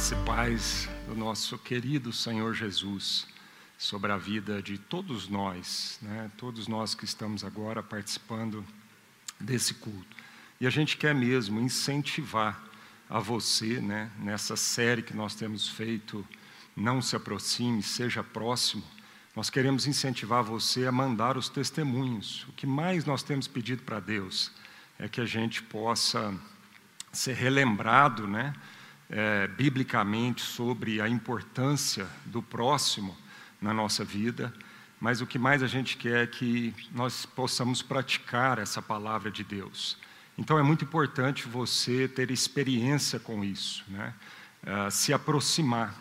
graça e paz do nosso querido Senhor Jesus sobre a vida de todos nós, né? todos nós que estamos agora participando desse culto. E a gente quer mesmo incentivar a você, né, nessa série que nós temos feito, Não se aproxime, seja próximo. Nós queremos incentivar você a mandar os testemunhos. O que mais nós temos pedido para Deus é que a gente possa ser relembrado, né? É, biblicamente sobre a importância do próximo na nossa vida, mas o que mais a gente quer é que nós possamos praticar essa palavra de Deus. Então é muito importante você ter experiência com isso, né? Uh, se aproximar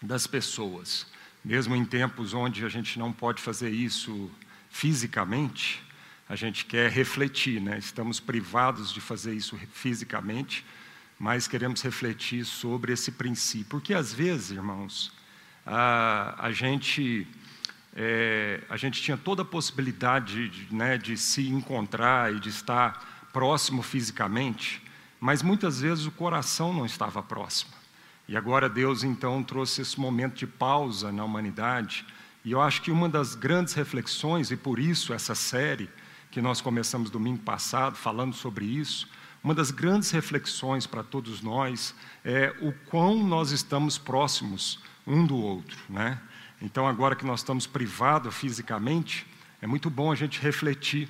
das pessoas, mesmo em tempos onde a gente não pode fazer isso fisicamente, a gente quer refletir, né? Estamos privados de fazer isso fisicamente, mas queremos refletir sobre esse princípio. Porque às vezes, irmãos, a, a gente. É, a gente tinha toda a possibilidade de, né, de se encontrar e de estar próximo fisicamente, mas muitas vezes o coração não estava próximo. E agora Deus então trouxe esse momento de pausa na humanidade, e eu acho que uma das grandes reflexões, e por isso essa série que nós começamos domingo passado falando sobre isso, uma das grandes reflexões para todos nós é o quão nós estamos próximos um do outro, né? Então, agora que nós estamos privados fisicamente, é muito bom a gente refletir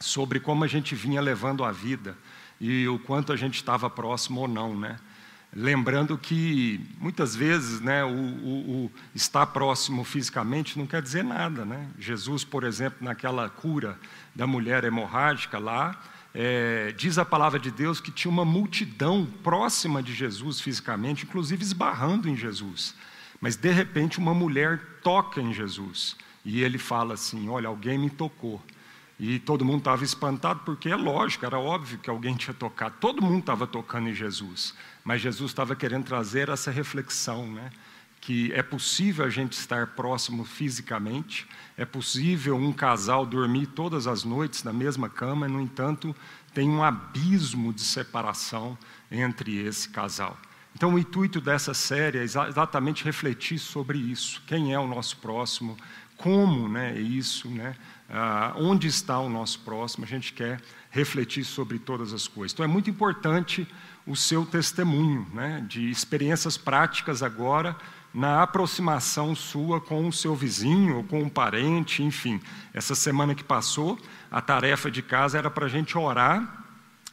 sobre como a gente vinha levando a vida e o quanto a gente estava próximo ou não, né? Lembrando que muitas vezes, né, o, o, o estar próximo fisicamente não quer dizer nada, né? Jesus, por exemplo, naquela cura da mulher hemorrágica lá, é, diz a palavra de Deus que tinha uma multidão próxima de Jesus fisicamente, inclusive esbarrando em Jesus. Mas de repente uma mulher toca em Jesus e ele fala assim: Olha, alguém me tocou. E todo mundo estava espantado, porque é lógico, era óbvio que alguém tinha tocado. Todo mundo estava tocando em Jesus, mas Jesus estava querendo trazer essa reflexão, né? Que é possível a gente estar próximo fisicamente, é possível um casal dormir todas as noites na mesma cama, no entanto, tem um abismo de separação entre esse casal. Então, o intuito dessa série é exatamente refletir sobre isso: quem é o nosso próximo, como né, é isso, né, ah, onde está o nosso próximo. A gente quer refletir sobre todas as coisas. Então, é muito importante o seu testemunho né, de experiências práticas agora na aproximação sua com o seu vizinho ou com um parente, enfim. Essa semana que passou, a tarefa de casa era para a gente orar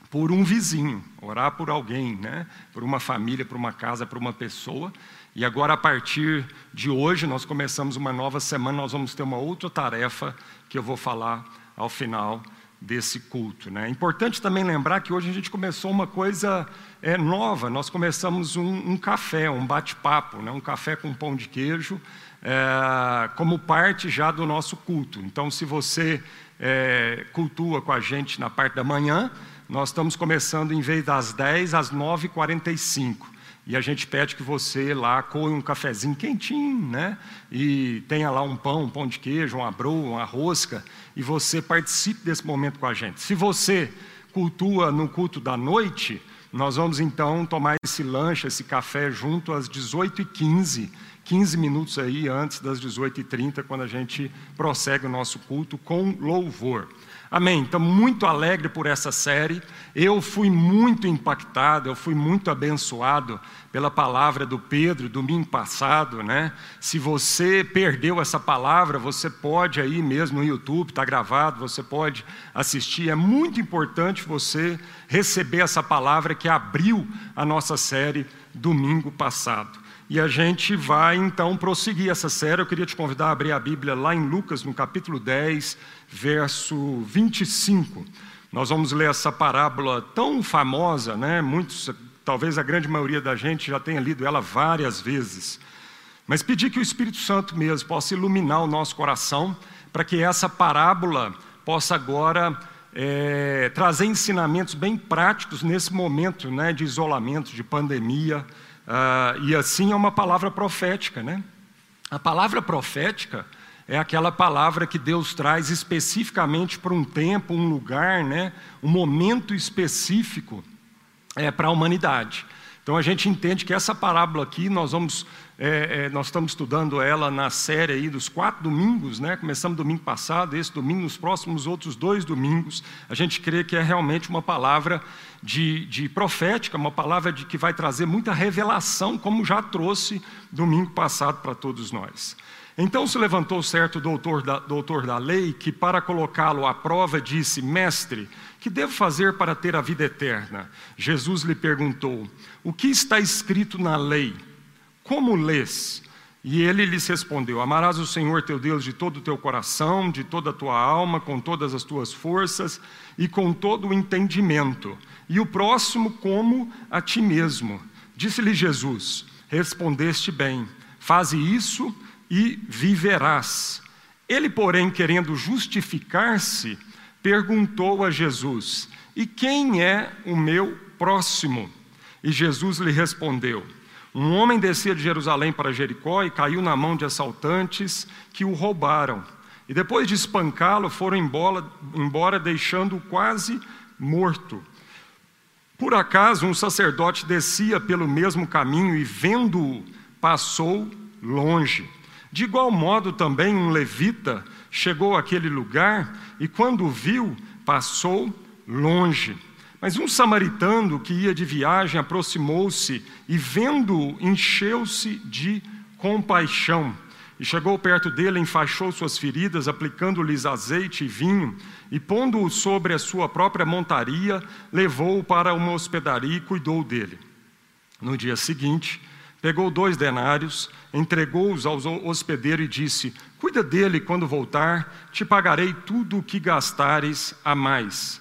por um vizinho, orar por alguém, né? por uma família, por uma casa, por uma pessoa. E agora, a partir de hoje, nós começamos uma nova semana, nós vamos ter uma outra tarefa que eu vou falar ao final desse culto. Né? É importante também lembrar que hoje a gente começou uma coisa é, nova, nós começamos um, um café, um bate-papo, né? um café com pão de queijo, é, como parte já do nosso culto. Então, se você é, cultua com a gente na parte da manhã, nós estamos começando em vez das 10 às 9h45. E a gente pede que você lá coe um cafezinho quentinho, né? E tenha lá um pão, um pão de queijo, uma broa, uma rosca, e você participe desse momento com a gente. Se você cultua no culto da noite, nós vamos então tomar esse lanche, esse café junto às 18h15, 15 minutos aí antes das 18h30, quando a gente prossegue o nosso culto com louvor. Amém. Então, muito alegre por essa série. Eu fui muito impactado, eu fui muito abençoado pela palavra do Pedro domingo passado, né? Se você perdeu essa palavra, você pode aí mesmo no YouTube, está gravado, você pode assistir. É muito importante você receber essa palavra que abriu a nossa série domingo passado. E a gente vai então prosseguir essa série. Eu queria te convidar a abrir a Bíblia lá em Lucas, no capítulo 10, verso 25. Nós vamos ler essa parábola tão famosa, né? Muitos, talvez a grande maioria da gente já tenha lido ela várias vezes. Mas pedir que o Espírito Santo mesmo possa iluminar o nosso coração, para que essa parábola possa agora é, trazer ensinamentos bem práticos nesse momento né, de isolamento, de pandemia ah, e assim é uma palavra profética, né? A palavra profética é aquela palavra que Deus traz especificamente para um tempo, um lugar, né? um momento específico é, para a humanidade. Então a gente entende que essa parábola aqui, nós vamos, é, é, nós estamos estudando ela na série aí dos quatro domingos, né? Começamos domingo passado, esse domingo, nos próximos outros dois domingos, a gente crê que é realmente uma palavra de, de profética, uma palavra de que vai trazer muita revelação, como já trouxe domingo passado para todos nós. Então se levantou certo doutor da, doutor da lei, que para colocá-lo à prova disse: Mestre, que devo fazer para ter a vida eterna? Jesus lhe perguntou: O que está escrito na lei? Como lês? E ele lhes respondeu: Amarás o Senhor teu Deus de todo o teu coração, de toda a tua alma, com todas as tuas forças e com todo o entendimento, e o próximo como a ti mesmo. Disse-lhe Jesus: Respondeste bem, faze isso e viverás. Ele, porém, querendo justificar-se, perguntou a Jesus: E quem é o meu próximo? E Jesus lhe respondeu: Um homem descia de Jerusalém para Jericó e caiu na mão de assaltantes que o roubaram. E depois de espancá-lo, foram embora, embora deixando-o quase morto. Por acaso, um sacerdote descia pelo mesmo caminho e, vendo-o, passou longe. De igual modo, também um levita chegou àquele lugar e, quando viu, passou longe. Mas um samaritano que ia de viagem aproximou-se e, vendo-o, encheu-se de compaixão. E chegou perto dele, enfaixou suas feridas, aplicando-lhes azeite e vinho, e pondo-o sobre a sua própria montaria, levou-o para uma hospedaria e cuidou dele. No dia seguinte, pegou dois denários, entregou-os ao hospedeiro e disse: Cuida dele quando voltar, te pagarei tudo o que gastares a mais.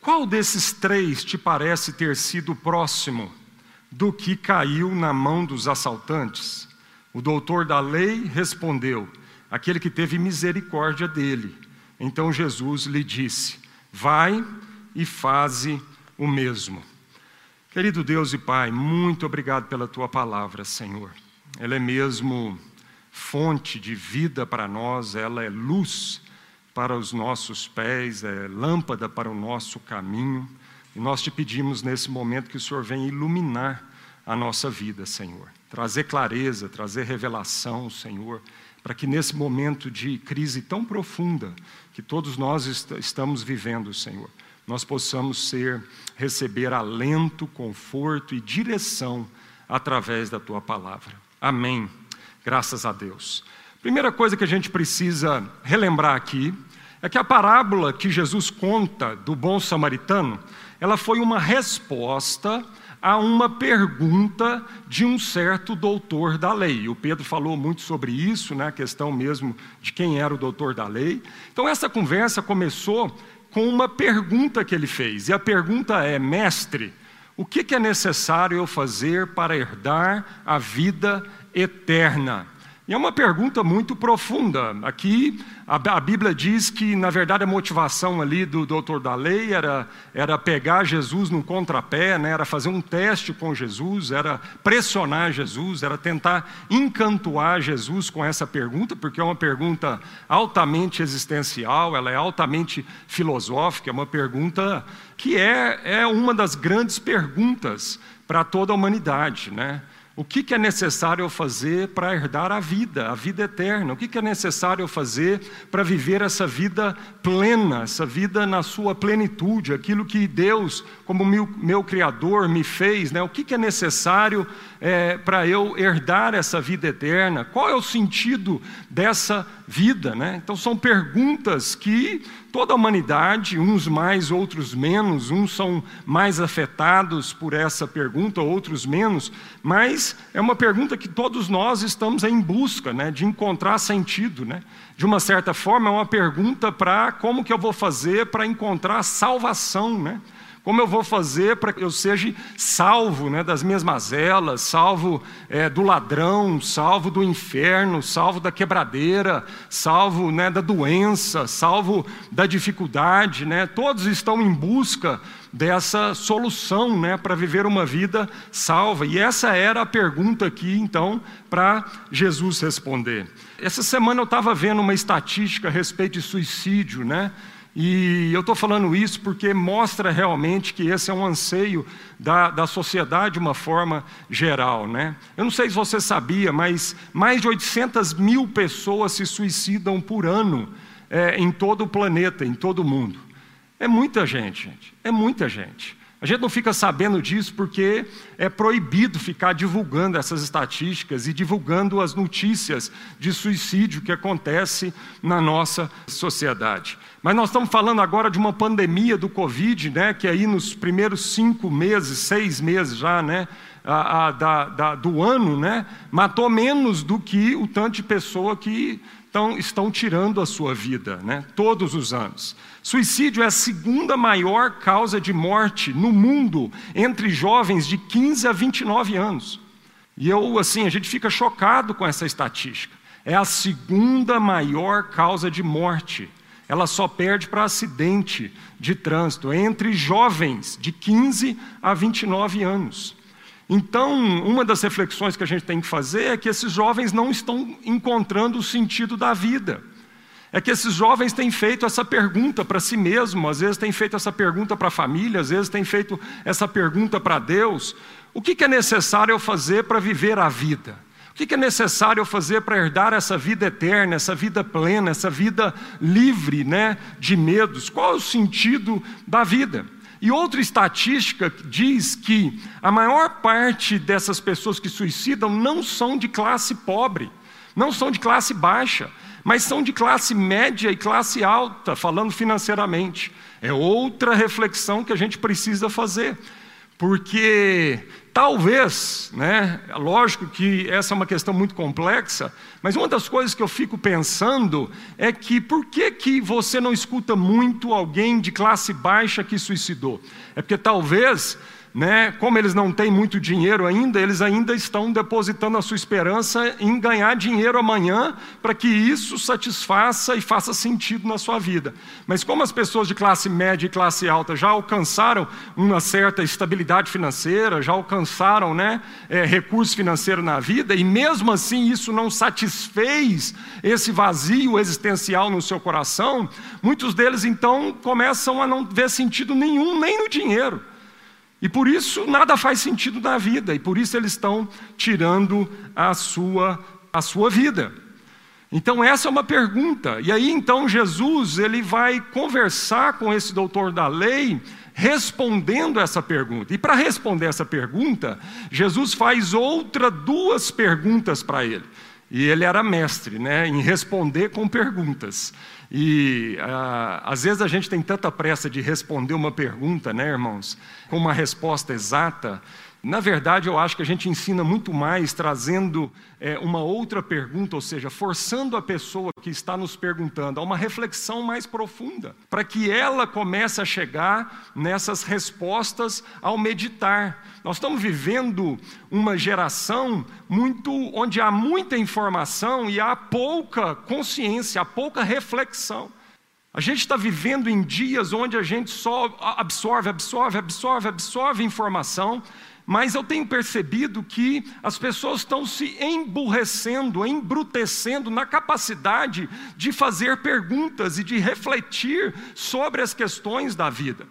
Qual desses três te parece ter sido próximo do que caiu na mão dos assaltantes? O doutor da lei respondeu: Aquele que teve misericórdia dele. Então Jesus lhe disse: Vai e faze o mesmo. Querido Deus e Pai, muito obrigado pela tua palavra, Senhor. Ela é mesmo fonte de vida para nós, ela é luz para os nossos pés, é lâmpada para o nosso caminho. E nós te pedimos nesse momento que o Senhor venha iluminar a nossa vida, Senhor. Trazer clareza, trazer revelação, Senhor, para que nesse momento de crise tão profunda que todos nós est estamos vivendo, Senhor, nós possamos ser, receber alento, conforto e direção através da tua palavra. Amém. Graças a Deus. Primeira coisa que a gente precisa relembrar aqui é que a parábola que Jesus conta do bom samaritano, ela foi uma resposta a uma pergunta de um certo doutor da lei. O Pedro falou muito sobre isso, né, a questão mesmo de quem era o doutor da lei. Então essa conversa começou com uma pergunta que ele fez. E a pergunta é: Mestre, o que é necessário eu fazer para herdar a vida eterna? E é uma pergunta muito profunda. Aqui a, Bíblia diz que, na verdade, a motivação ali do doutor da lei era, era pegar Jesus no contrapé, né? era fazer um teste com Jesus, era pressionar Jesus, era tentar encantuar Jesus com essa pergunta, porque é uma pergunta altamente existencial, ela é altamente filosófica, é uma pergunta que é, é uma das grandes perguntas para toda a humanidade, né? O que, que é necessário eu fazer para herdar a vida, a vida eterna? O que, que é necessário eu fazer para viver essa vida plena, essa vida na sua plenitude, aquilo que Deus, como meu, meu Criador, me fez? Né? O que, que é necessário é, para eu herdar essa vida eterna? Qual é o sentido dessa vida? Né? Então, são perguntas que toda a humanidade, uns mais, outros menos, uns são mais afetados por essa pergunta, outros menos, mas é uma pergunta que todos nós estamos em busca né, de encontrar sentido. Né? De uma certa forma, é uma pergunta para como que eu vou fazer para encontrar salvação. Né? Como eu vou fazer para que eu seja salvo né, das minhas mazelas, salvo é, do ladrão, salvo do inferno, salvo da quebradeira, salvo né, da doença, salvo da dificuldade? Né? Todos estão em busca dessa solução né, para viver uma vida salva. E essa era a pergunta aqui, então, para Jesus responder. Essa semana eu estava vendo uma estatística a respeito de suicídio, né? E eu estou falando isso porque mostra realmente que esse é um anseio da, da sociedade de uma forma geral. Né? Eu não sei se você sabia, mas mais de 800 mil pessoas se suicidam por ano é, em todo o planeta, em todo o mundo. É muita gente, gente. É muita gente. A gente não fica sabendo disso porque é proibido ficar divulgando essas estatísticas e divulgando as notícias de suicídio que acontece na nossa sociedade. Mas nós estamos falando agora de uma pandemia do Covid, né, que aí nos primeiros cinco meses, seis meses já, né, a, a, da, da, do ano, né, matou menos do que o tanto de pessoa que tão, estão tirando a sua vida, né, todos os anos. Suicídio é a segunda maior causa de morte no mundo entre jovens de 15 a 29 anos. E eu, assim, a gente fica chocado com essa estatística. É a segunda maior causa de morte. Ela só perde para acidente de trânsito entre jovens de 15 a 29 anos. Então, uma das reflexões que a gente tem que fazer é que esses jovens não estão encontrando o sentido da vida é que esses jovens têm feito essa pergunta para si mesmos, às vezes têm feito essa pergunta para a família, às vezes têm feito essa pergunta para Deus: o que é necessário eu fazer para viver a vida? O que é necessário eu fazer para herdar essa vida eterna, essa vida plena, essa vida livre né, de medos? Qual é o sentido da vida? E outra estatística diz que a maior parte dessas pessoas que suicidam não são de classe pobre, não são de classe baixa mas são de classe média e classe alta, falando financeiramente. É outra reflexão que a gente precisa fazer, porque talvez, né, lógico que essa é uma questão muito complexa, mas uma das coisas que eu fico pensando é que por que, que você não escuta muito alguém de classe baixa que suicidou? É porque talvez né, como eles não têm muito dinheiro ainda, eles ainda estão depositando a sua esperança em ganhar dinheiro amanhã, para que isso satisfaça e faça sentido na sua vida. Mas como as pessoas de classe média e classe alta já alcançaram uma certa estabilidade financeira, já alcançaram né, é, recurso financeiro na vida, e mesmo assim isso não satisfez esse vazio existencial no seu coração, muitos deles então começam a não ver sentido nenhum, nem no dinheiro. E por isso nada faz sentido na vida, e por isso eles estão tirando a sua, a sua vida. Então essa é uma pergunta. E aí então Jesus, ele vai conversar com esse doutor da lei, respondendo essa pergunta. E para responder essa pergunta, Jesus faz outra duas perguntas para ele. E ele era mestre, né, em responder com perguntas. E ah, às vezes a gente tem tanta pressa de responder uma pergunta, né, irmãos, com uma resposta exata, na verdade, eu acho que a gente ensina muito mais trazendo é, uma outra pergunta, ou seja, forçando a pessoa que está nos perguntando a uma reflexão mais profunda, para que ela comece a chegar nessas respostas ao meditar. Nós estamos vivendo uma geração muito onde há muita informação e há pouca consciência, há pouca reflexão. A gente está vivendo em dias onde a gente só absorve, absorve, absorve, absorve informação mas eu tenho percebido que as pessoas estão se emburrecendo, embrutecendo na capacidade de fazer perguntas e de refletir sobre as questões da vida.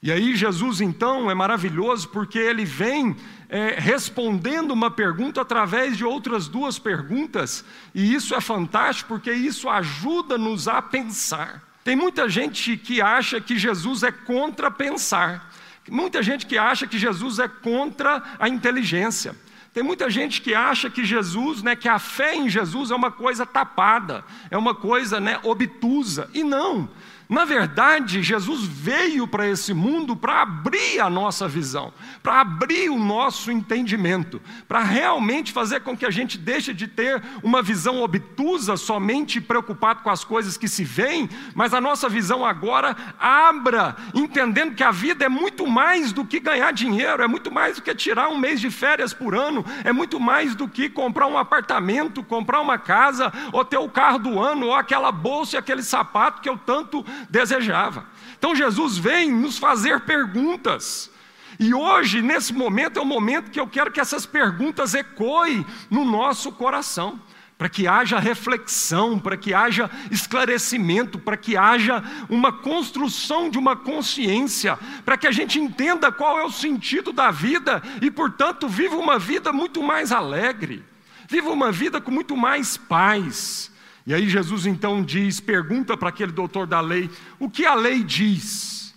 E aí, Jesus, então, é maravilhoso porque ele vem é, respondendo uma pergunta através de outras duas perguntas, e isso é fantástico porque isso ajuda-nos a pensar. Tem muita gente que acha que Jesus é contra pensar. Muita gente que acha que Jesus é contra a inteligência. Tem muita gente que acha que Jesus, né, que a fé em Jesus é uma coisa tapada, é uma coisa né, obtusa. E não. Na verdade, Jesus veio para esse mundo para abrir a nossa visão, para abrir o nosso entendimento, para realmente fazer com que a gente deixe de ter uma visão obtusa, somente preocupado com as coisas que se veem, mas a nossa visão agora abra, entendendo que a vida é muito mais do que ganhar dinheiro, é muito mais do que tirar um mês de férias por ano, é muito mais do que comprar um apartamento, comprar uma casa, ou ter o carro do ano, ou aquela bolsa e aquele sapato que eu tanto desejava. Então Jesus vem nos fazer perguntas. E hoje, nesse momento, é o momento que eu quero que essas perguntas ecoem no nosso coração para que haja reflexão, para que haja esclarecimento, para que haja uma construção de uma consciência, para que a gente entenda qual é o sentido da vida e, portanto, viva uma vida muito mais alegre, viva uma vida com muito mais paz. E aí Jesus então diz, pergunta para aquele doutor da lei, o que a lei diz?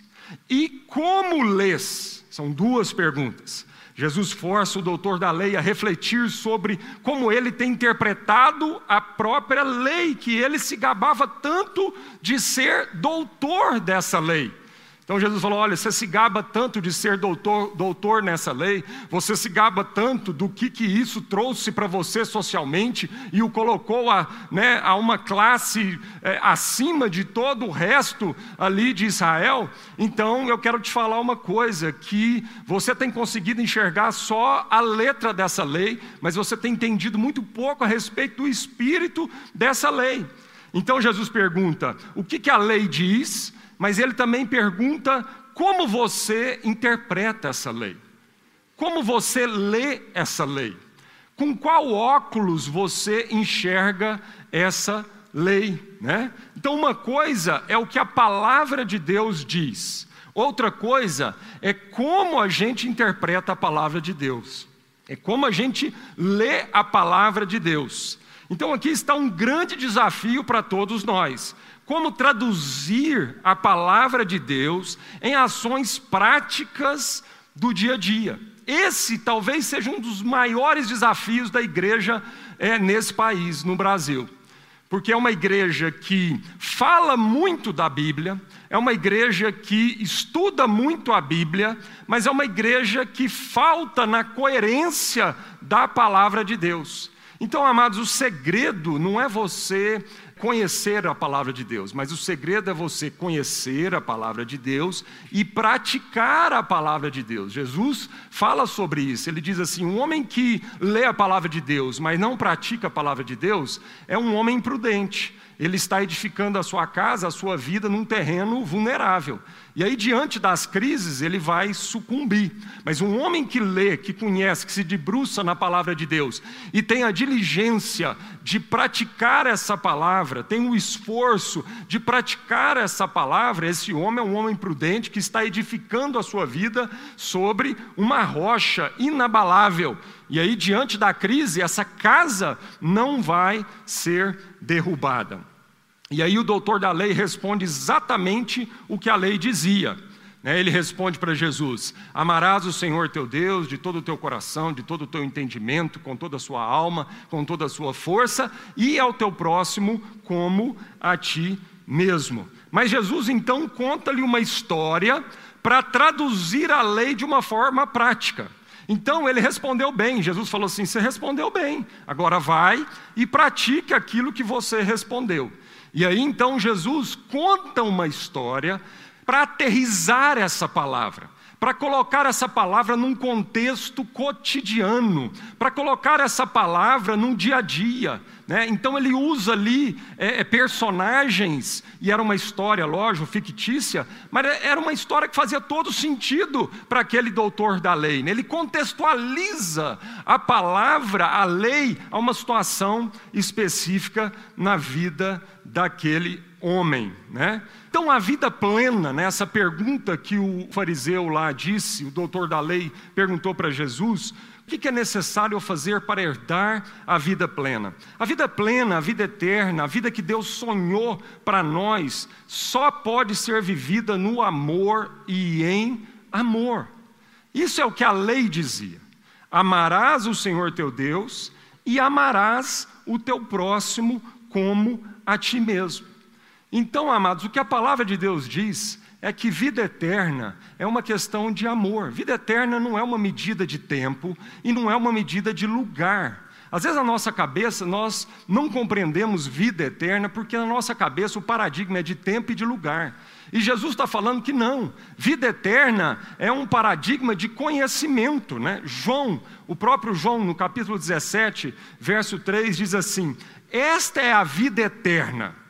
E como lês? São duas perguntas. Jesus força o doutor da lei a refletir sobre como ele tem interpretado a própria lei, que ele se gabava tanto de ser doutor dessa lei. Então Jesus falou: olha, você se gaba tanto de ser doutor, doutor nessa lei, você se gaba tanto do que, que isso trouxe para você socialmente e o colocou a, né, a uma classe é, acima de todo o resto ali de Israel. Então eu quero te falar uma coisa: que você tem conseguido enxergar só a letra dessa lei, mas você tem entendido muito pouco a respeito do espírito dessa lei. Então Jesus pergunta: o que, que a lei diz? Mas ele também pergunta como você interpreta essa lei, como você lê essa lei, com qual óculos você enxerga essa lei, né? Então, uma coisa é o que a palavra de Deus diz, outra coisa é como a gente interpreta a palavra de Deus, é como a gente lê a palavra de Deus. Então, aqui está um grande desafio para todos nós como traduzir a palavra de Deus em ações práticas do dia a dia. Esse talvez seja um dos maiores desafios da igreja é, nesse país, no Brasil. Porque é uma igreja que fala muito da Bíblia, é uma igreja que estuda muito a Bíblia, mas é uma igreja que falta na coerência da palavra de Deus. Então, amados, o segredo não é você conhecer a palavra de Deus, mas o segredo é você conhecer a palavra de Deus e praticar a palavra de Deus. Jesus fala sobre isso. Ele diz assim: um homem que lê a palavra de Deus, mas não pratica a palavra de Deus, é um homem imprudente ele está edificando a sua casa, a sua vida num terreno vulnerável. E aí, diante das crises, ele vai sucumbir. Mas um homem que lê, que conhece, que se debruça na palavra de Deus e tem a diligência de praticar essa palavra, tem o esforço de praticar essa palavra, esse homem é um homem prudente que está edificando a sua vida sobre uma rocha inabalável. E aí, diante da crise, essa casa não vai ser derrubada. E aí o doutor da lei responde exatamente o que a lei dizia. Né? Ele responde para Jesus: Amarás o Senhor teu Deus de todo o teu coração, de todo o teu entendimento, com toda a sua alma, com toda a sua força, e ao teu próximo como a ti mesmo. Mas Jesus então conta-lhe uma história para traduzir a lei de uma forma prática. Então ele respondeu bem. Jesus falou assim: Você respondeu bem, agora vai e pratique aquilo que você respondeu. E aí então Jesus conta uma história para aterrizar essa palavra para colocar essa palavra num contexto cotidiano, para colocar essa palavra num dia a dia. Né? Então ele usa ali é, é, personagens, e era uma história, lógico, fictícia, mas era uma história que fazia todo sentido para aquele doutor da lei. Né? Ele contextualiza a palavra, a lei, a uma situação específica na vida daquele homem. Né? Então, a vida plena, né, essa pergunta que o fariseu lá disse, o doutor da lei perguntou para Jesus: o que é necessário fazer para herdar a vida plena? A vida plena, a vida eterna, a vida que Deus sonhou para nós, só pode ser vivida no amor e em amor. Isso é o que a lei dizia: amarás o Senhor teu Deus e amarás o teu próximo como a ti mesmo. Então, amados, o que a palavra de Deus diz é que vida eterna é uma questão de amor. Vida eterna não é uma medida de tempo e não é uma medida de lugar. Às vezes, na nossa cabeça, nós não compreendemos vida eterna porque na nossa cabeça o paradigma é de tempo e de lugar. E Jesus está falando que não, vida eterna é um paradigma de conhecimento. Né? João, o próprio João, no capítulo 17, verso 3, diz assim: Esta é a vida eterna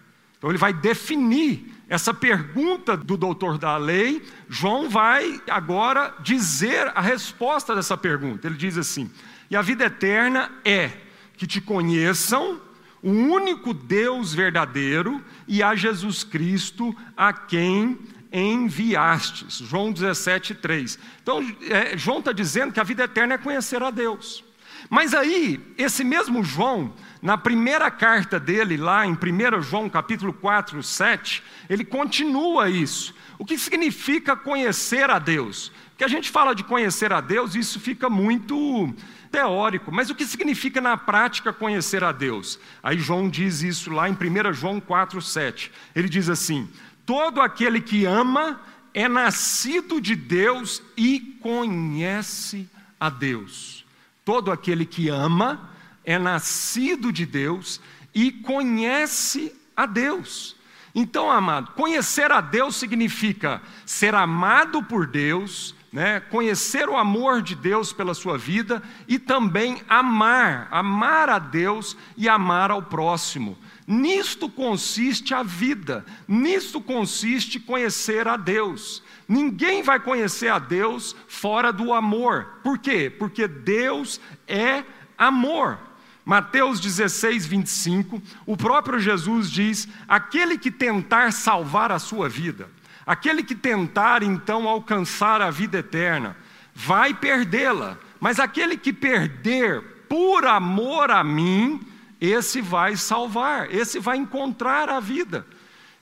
então ele vai definir essa pergunta do doutor da lei. João vai agora dizer a resposta dessa pergunta. Ele diz assim: E a vida eterna é que te conheçam, o único Deus verdadeiro e a Jesus Cristo a quem enviastes. João 17, 3. Então, é, João está dizendo que a vida eterna é conhecer a Deus. Mas aí, esse mesmo João, na primeira carta dele, lá em 1 João capítulo 4, 7, ele continua isso. O que significa conhecer a Deus? Porque a gente fala de conhecer a Deus, isso fica muito teórico, mas o que significa na prática conhecer a Deus? Aí João diz isso lá em 1 João 4, 7. Ele diz assim: Todo aquele que ama é nascido de Deus e conhece a Deus. Todo aquele que ama é nascido de Deus e conhece a Deus. Então, amado, conhecer a Deus significa ser amado por Deus, né, conhecer o amor de Deus pela sua vida e também amar, amar a Deus e amar ao próximo. Nisto consiste a vida, nisto consiste conhecer a Deus. Ninguém vai conhecer a Deus fora do amor. Por quê? Porque Deus é amor. Mateus 16, 25, o próprio Jesus diz: aquele que tentar salvar a sua vida, aquele que tentar então alcançar a vida eterna, vai perdê-la, mas aquele que perder por amor a mim, esse vai salvar, esse vai encontrar a vida.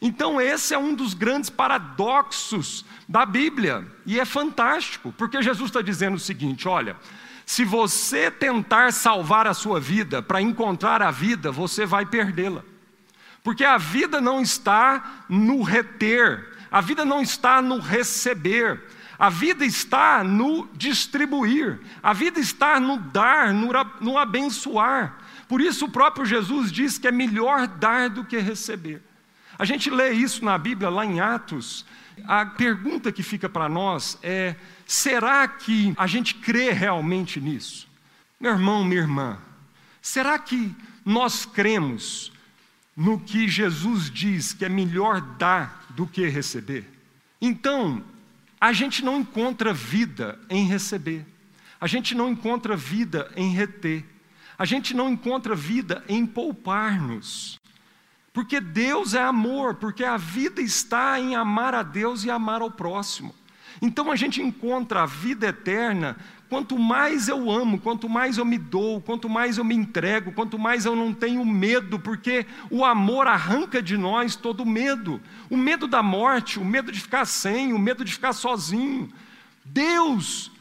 Então, esse é um dos grandes paradoxos da Bíblia, e é fantástico, porque Jesus está dizendo o seguinte: olha, se você tentar salvar a sua vida para encontrar a vida, você vai perdê-la. Porque a vida não está no reter, a vida não está no receber, a vida está no distribuir, a vida está no dar, no, no abençoar. Por isso o próprio Jesus diz que é melhor dar do que receber. A gente lê isso na Bíblia, lá em Atos. A pergunta que fica para nós é: será que a gente crê realmente nisso? Meu irmão, minha irmã, será que nós cremos no que Jesus diz que é melhor dar do que receber? Então, a gente não encontra vida em receber, a gente não encontra vida em reter, a gente não encontra vida em poupar-nos. Porque Deus é amor, porque a vida está em amar a Deus e amar ao próximo. Então a gente encontra a vida eterna quanto mais eu amo, quanto mais eu me dou, quanto mais eu me entrego, quanto mais eu não tenho medo, porque o amor arranca de nós todo medo. O medo da morte, o medo de ficar sem, o medo de ficar sozinho. Deus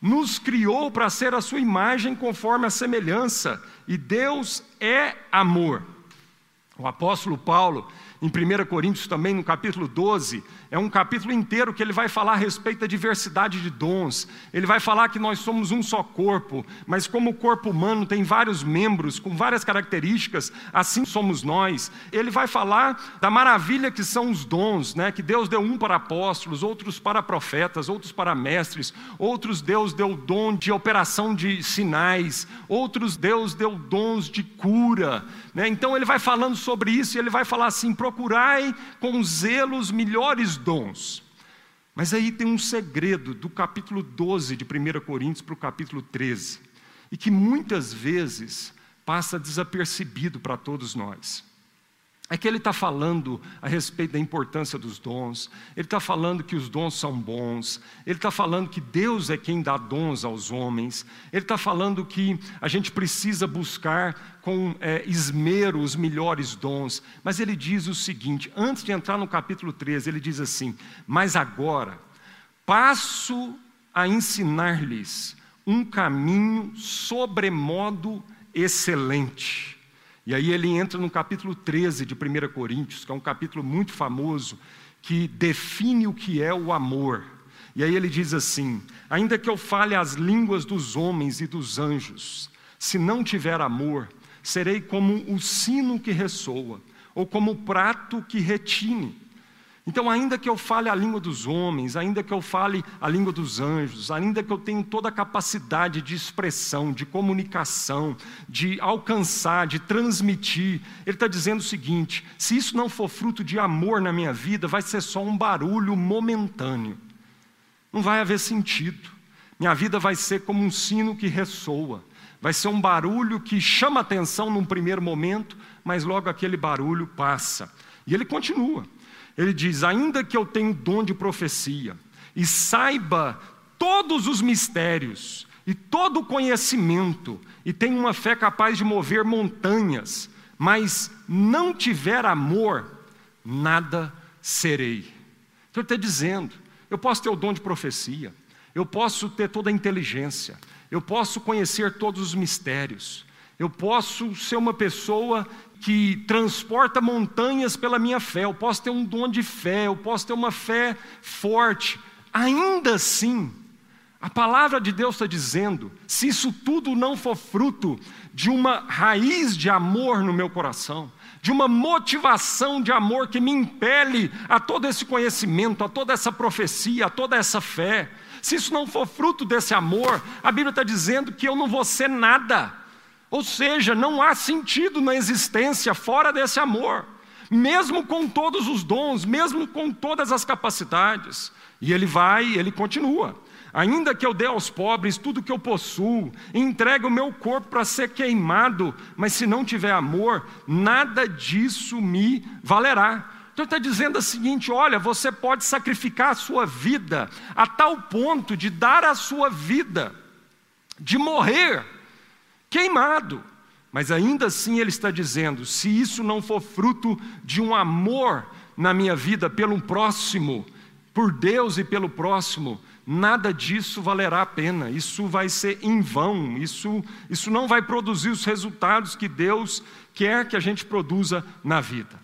nos criou para ser a sua imagem conforme a semelhança, e Deus é amor. O apóstolo Paulo, em 1 Coríntios também, no capítulo 12, é um capítulo inteiro que ele vai falar a respeito da diversidade de dons. Ele vai falar que nós somos um só corpo, mas como o corpo humano tem vários membros com várias características, assim somos nós. Ele vai falar da maravilha que são os dons, né? Que Deus deu um para apóstolos, outros para profetas, outros para mestres, outros Deus deu dom de operação de sinais, outros Deus deu dons de cura. Né? Então ele vai falando sobre isso e ele vai falar assim: procurai com zelo os melhores dons. Mas aí tem um segredo do capítulo 12 de 1 Coríntios para o capítulo 13, e que muitas vezes passa desapercebido para todos nós. É que ele está falando a respeito da importância dos dons, ele está falando que os dons são bons, ele está falando que Deus é quem dá dons aos homens, ele está falando que a gente precisa buscar com é, esmero os melhores dons, mas ele diz o seguinte: antes de entrar no capítulo 13, ele diz assim: Mas agora passo a ensinar-lhes um caminho sobremodo excelente e aí ele entra no capítulo 13 de 1 Coríntios, que é um capítulo muito famoso, que define o que é o amor. E aí ele diz assim: Ainda que eu fale as línguas dos homens e dos anjos, se não tiver amor, serei como o sino que ressoa, ou como o prato que retine. Então, ainda que eu fale a língua dos homens, ainda que eu fale a língua dos anjos, ainda que eu tenha toda a capacidade de expressão, de comunicação, de alcançar, de transmitir, ele está dizendo o seguinte: se isso não for fruto de amor na minha vida, vai ser só um barulho momentâneo, não vai haver sentido. Minha vida vai ser como um sino que ressoa, Vai ser um barulho que chama atenção num primeiro momento, mas logo aquele barulho passa. E ele continua. Ele diz: Ainda que eu tenha dom de profecia e saiba todos os mistérios e todo o conhecimento e tenha uma fé capaz de mover montanhas, mas não tiver amor, nada serei. Então ele está dizendo: eu posso ter o dom de profecia, eu posso ter toda a inteligência, eu posso conhecer todos os mistérios, eu posso ser uma pessoa que transporta montanhas pela minha fé, eu posso ter um dom de fé, eu posso ter uma fé forte. Ainda assim, a palavra de Deus está dizendo: se isso tudo não for fruto de uma raiz de amor no meu coração, de uma motivação de amor que me impele a todo esse conhecimento, a toda essa profecia, a toda essa fé, se isso não for fruto desse amor, a Bíblia está dizendo que eu não vou ser nada. Ou seja, não há sentido na existência fora desse amor, mesmo com todos os dons, mesmo com todas as capacidades. E ele vai, ele continua. Ainda que eu dê aos pobres tudo que eu possuo, entregue o meu corpo para ser queimado, mas se não tiver amor, nada disso me valerá. Então está dizendo o seguinte: olha, você pode sacrificar a sua vida a tal ponto de dar a sua vida, de morrer queimado. Mas ainda assim ele está dizendo: se isso não for fruto de um amor na minha vida pelo próximo, por Deus e pelo próximo, nada disso valerá a pena, isso vai ser em vão, isso, isso não vai produzir os resultados que Deus quer que a gente produza na vida.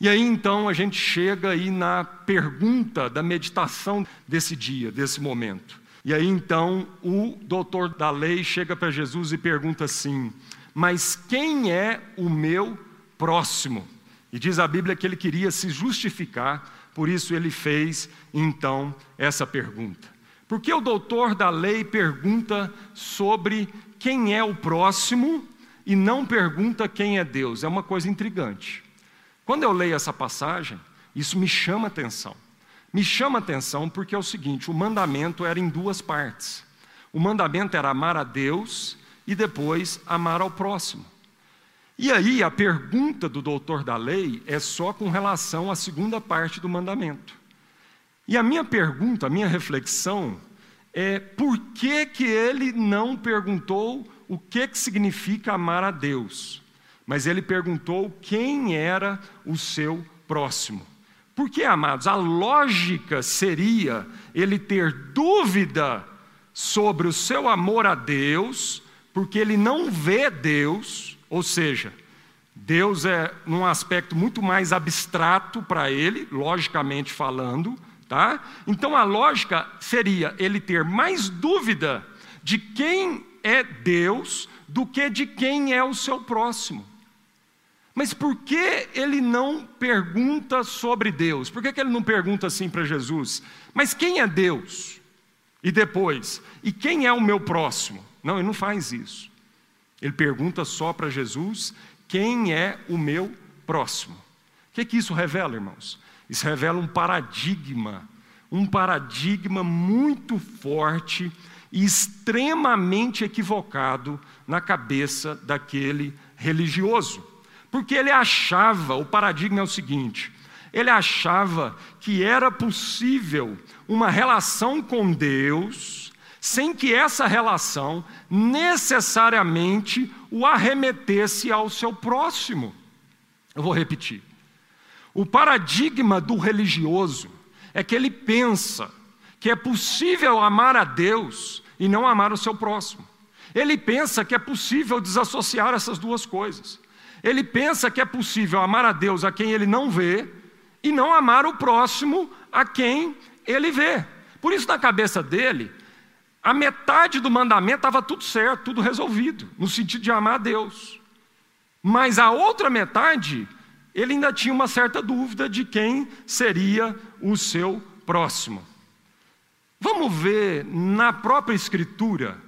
E aí então a gente chega aí na pergunta da meditação desse dia, desse momento. E aí então o doutor da lei chega para Jesus e pergunta assim: Mas quem é o meu próximo? E diz a Bíblia que ele queria se justificar, por isso ele fez então essa pergunta. Por que o doutor da lei pergunta sobre quem é o próximo e não pergunta quem é Deus? É uma coisa intrigante. Quando eu leio essa passagem, isso me chama atenção. Me chama atenção porque é o seguinte: o mandamento era em duas partes. O mandamento era amar a Deus e depois amar ao próximo. E aí a pergunta do doutor da lei é só com relação à segunda parte do mandamento. E a minha pergunta, a minha reflexão é por que, que ele não perguntou o que, que significa amar a Deus? mas ele perguntou quem era o seu próximo. Porque, amados, a lógica seria ele ter dúvida sobre o seu amor a Deus, porque ele não vê Deus, ou seja, Deus é num aspecto muito mais abstrato para ele, logicamente falando, tá? Então a lógica seria ele ter mais dúvida de quem é Deus do que de quem é o seu próximo. Mas por que ele não pergunta sobre Deus? Por que, que ele não pergunta assim para Jesus? Mas quem é Deus? E depois, e quem é o meu próximo? Não, ele não faz isso. Ele pergunta só para Jesus: quem é o meu próximo? O que, que isso revela, irmãos? Isso revela um paradigma, um paradigma muito forte e extremamente equivocado na cabeça daquele religioso. Porque ele achava, o paradigma é o seguinte: ele achava que era possível uma relação com Deus sem que essa relação necessariamente o arremetesse ao seu próximo. Eu vou repetir. O paradigma do religioso é que ele pensa que é possível amar a Deus e não amar o seu próximo. Ele pensa que é possível desassociar essas duas coisas. Ele pensa que é possível amar a Deus a quem ele não vê e não amar o próximo a quem ele vê. Por isso, na cabeça dele, a metade do mandamento estava tudo certo, tudo resolvido, no sentido de amar a Deus. Mas a outra metade, ele ainda tinha uma certa dúvida de quem seria o seu próximo. Vamos ver na própria Escritura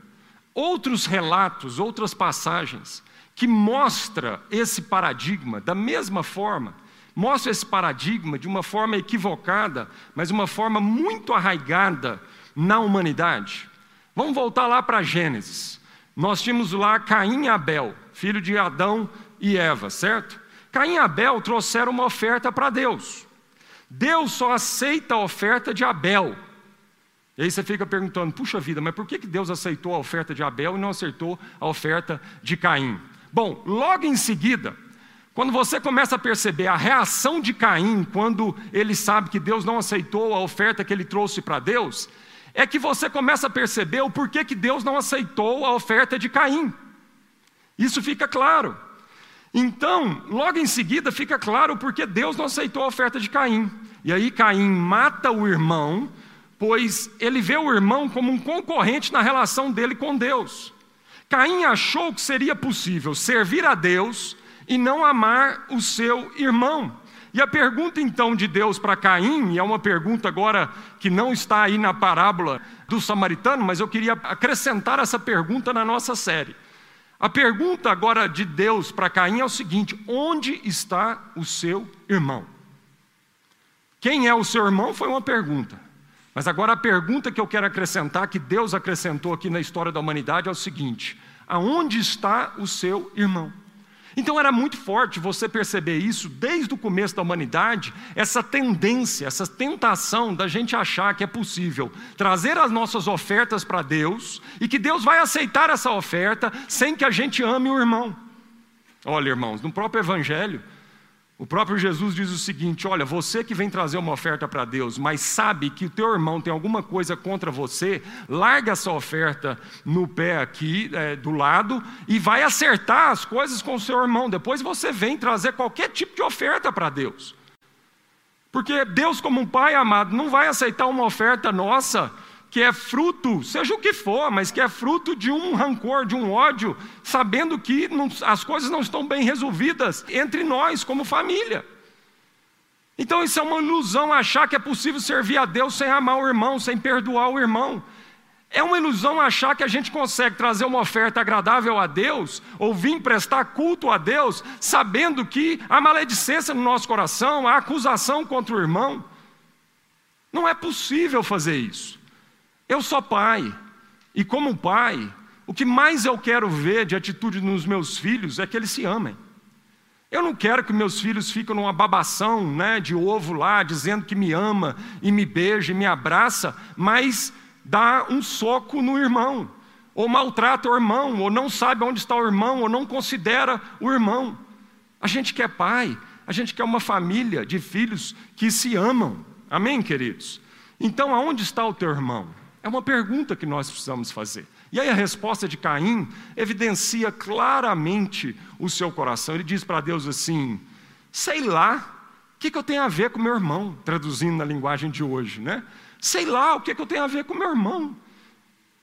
outros relatos, outras passagens que mostra esse paradigma da mesma forma, mostra esse paradigma de uma forma equivocada, mas uma forma muito arraigada na humanidade. Vamos voltar lá para Gênesis. nós tínhamos lá Caim e Abel, filho de Adão e Eva, certo? Caim e Abel trouxeram uma oferta para Deus. Deus só aceita a oferta de Abel. E aí você fica perguntando, puxa vida, mas por que Deus aceitou a oferta de Abel e não aceitou a oferta de Caim? Bom, logo em seguida, quando você começa a perceber a reação de Caim quando ele sabe que Deus não aceitou a oferta que ele trouxe para Deus, é que você começa a perceber o porquê que Deus não aceitou a oferta de Caim. Isso fica claro. Então, logo em seguida, fica claro porque Deus não aceitou a oferta de Caim. E aí Caim mata o irmão, pois ele vê o irmão como um concorrente na relação dele com Deus. Caim achou que seria possível servir a Deus e não amar o seu irmão. E a pergunta então de Deus para Caim, e é uma pergunta agora que não está aí na parábola do samaritano, mas eu queria acrescentar essa pergunta na nossa série. A pergunta agora de Deus para Caim é o seguinte: onde está o seu irmão? Quem é o seu irmão foi uma pergunta. Mas agora a pergunta que eu quero acrescentar, que Deus acrescentou aqui na história da humanidade, é o seguinte: aonde está o seu irmão? Então era muito forte você perceber isso desde o começo da humanidade, essa tendência, essa tentação da gente achar que é possível trazer as nossas ofertas para Deus e que Deus vai aceitar essa oferta sem que a gente ame o irmão. Olha, irmãos, no próprio Evangelho, o próprio Jesus diz o seguinte: olha, você que vem trazer uma oferta para Deus, mas sabe que o teu irmão tem alguma coisa contra você, larga essa oferta no pé aqui é, do lado e vai acertar as coisas com o seu irmão. Depois você vem trazer qualquer tipo de oferta para Deus. Porque Deus, como um pai amado, não vai aceitar uma oferta nossa que é fruto, seja o que for, mas que é fruto de um rancor, de um ódio, sabendo que não, as coisas não estão bem resolvidas entre nós, como família. Então isso é uma ilusão achar que é possível servir a Deus sem amar o irmão, sem perdoar o irmão. É uma ilusão achar que a gente consegue trazer uma oferta agradável a Deus, ou vir prestar culto a Deus, sabendo que há maledicência no nosso coração, há acusação contra o irmão. Não é possível fazer isso. Eu sou pai, e como pai, o que mais eu quero ver de atitude nos meus filhos é que eles se amem. Eu não quero que meus filhos fiquem numa babação né, de ovo lá, dizendo que me ama e me beija e me abraça, mas dá um soco no irmão, ou maltrata o irmão, ou não sabe onde está o irmão, ou não considera o irmão. A gente quer pai, a gente quer uma família de filhos que se amam. Amém, queridos? Então, aonde está o teu irmão? É uma pergunta que nós precisamos fazer. E aí a resposta de Caim evidencia claramente o seu coração. Ele diz para Deus assim: sei lá, o que, que eu tenho a ver com meu irmão? Traduzindo na linguagem de hoje, né? Sei lá o que, que eu tenho a ver com meu irmão.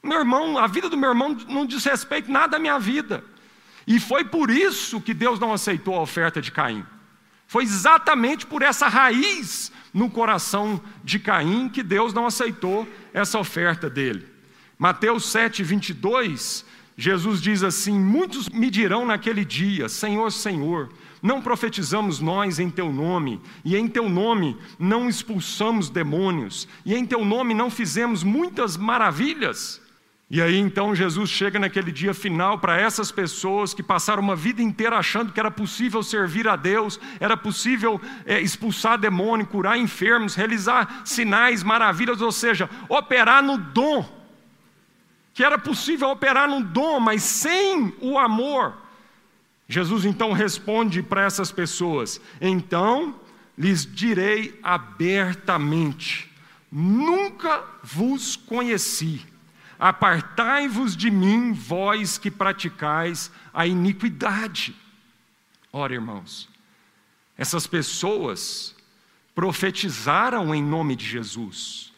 Meu irmão, a vida do meu irmão não diz respeito nada à minha vida. E foi por isso que Deus não aceitou a oferta de Caim. Foi exatamente por essa raiz no coração de Caim que Deus não aceitou essa oferta dele. Mateus 7, 22, Jesus diz assim: Muitos me dirão naquele dia: Senhor, Senhor, não profetizamos nós em teu nome, e em teu nome não expulsamos demônios, e em teu nome não fizemos muitas maravilhas. E aí então Jesus chega naquele dia final para essas pessoas que passaram uma vida inteira achando que era possível servir a Deus, era possível é, expulsar demônio, curar enfermos, realizar sinais, maravilhas, ou seja, operar no dom. Que era possível operar no dom, mas sem o amor. Jesus então responde para essas pessoas: Então lhes direi abertamente: Nunca vos conheci. Apartai-vos de mim, vós que praticais a iniquidade. Ora, irmãos, essas pessoas profetizaram em nome de Jesus.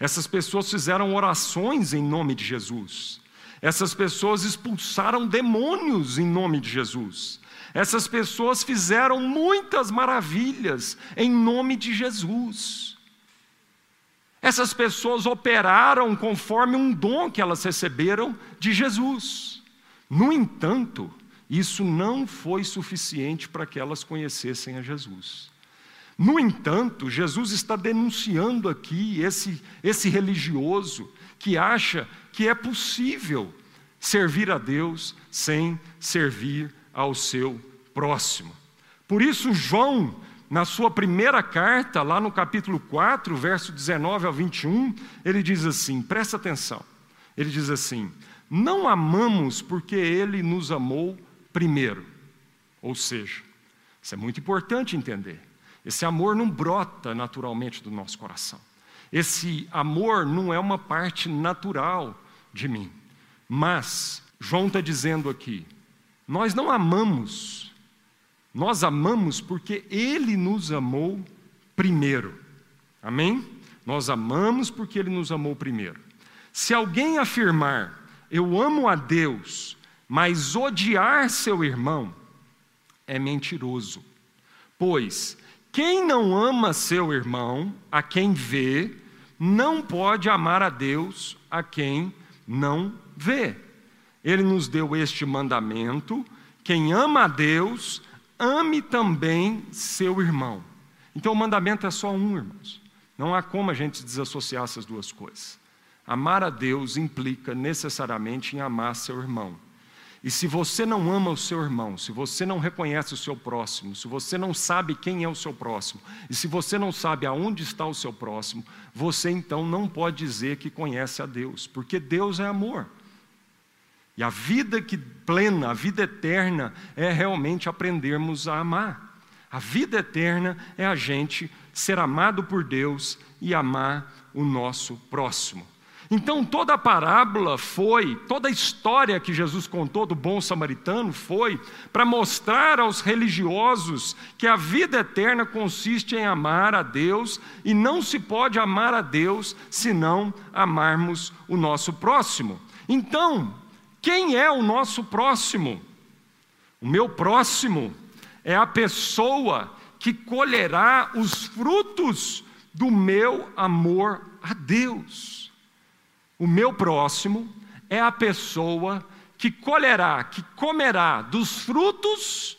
Essas pessoas fizeram orações em nome de Jesus. Essas pessoas expulsaram demônios em nome de Jesus. Essas pessoas fizeram muitas maravilhas em nome de Jesus. Essas pessoas operaram conforme um dom que elas receberam de Jesus. No entanto, isso não foi suficiente para que elas conhecessem a Jesus. No entanto, Jesus está denunciando aqui esse, esse religioso que acha que é possível servir a Deus sem servir ao seu próximo. Por isso, João, na sua primeira carta, lá no capítulo 4, verso 19 ao 21, ele diz assim: presta atenção. Ele diz assim: Não amamos porque ele nos amou primeiro. Ou seja, isso é muito importante entender. Esse amor não brota naturalmente do nosso coração. Esse amor não é uma parte natural de mim. Mas, João está dizendo aqui, nós não amamos, nós amamos porque Ele nos amou primeiro. Amém? Nós amamos porque Ele nos amou primeiro. Se alguém afirmar, eu amo a Deus, mas odiar seu irmão, é mentiroso. Pois quem não ama seu irmão, a quem vê, não pode amar a Deus, a quem não vê. Ele nos deu este mandamento: quem ama a Deus, ame também seu irmão. Então o mandamento é só um, irmãos. Não há como a gente desassociar essas duas coisas. Amar a Deus implica necessariamente em amar seu irmão. E se você não ama o seu irmão, se você não reconhece o seu próximo, se você não sabe quem é o seu próximo, e se você não sabe aonde está o seu próximo, você então não pode dizer que conhece a Deus, porque Deus é amor. E a vida que plena, a vida eterna é realmente aprendermos a amar. A vida eterna é a gente ser amado por Deus e amar o nosso próximo. Então toda a parábola foi, toda a história que Jesus contou do bom samaritano foi para mostrar aos religiosos que a vida eterna consiste em amar a Deus e não se pode amar a Deus se não amarmos o nosso próximo. Então, quem é o nosso próximo? O meu próximo é a pessoa que colherá os frutos do meu amor a Deus. O meu próximo é a pessoa que colherá, que comerá dos frutos